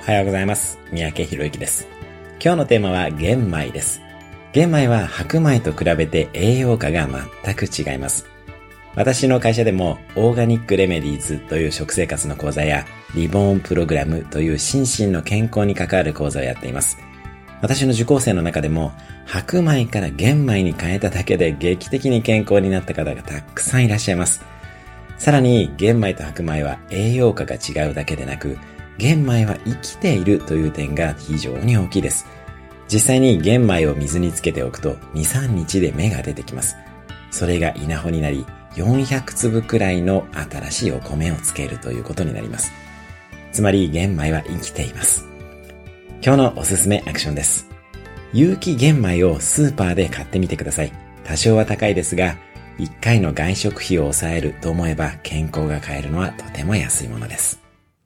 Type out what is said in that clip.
おはようございます。三宅博之です。今日のテーマは玄米です。玄米は白米と比べて栄養価が全く違います。私の会社でもオーガニックレメディーズという食生活の講座やリボーンプログラムという心身の健康に関わる講座をやっています。私の受講生の中でも白米から玄米に変えただけで劇的に健康になった方がたくさんいらっしゃいます。さらに玄米と白米は栄養価が違うだけでなく玄米は生きているという点が非常に大きいです。実際に玄米を水につけておくと2、3日で芽が出てきます。それが稲穂になり400粒くらいの新しいお米をつけるということになります。つまり玄米は生きています。今日のおすすめアクションです。有機玄米をスーパーで買ってみてください。多少は高いですが、1回の外食費を抑えると思えば健康が買えるのはとても安いものです。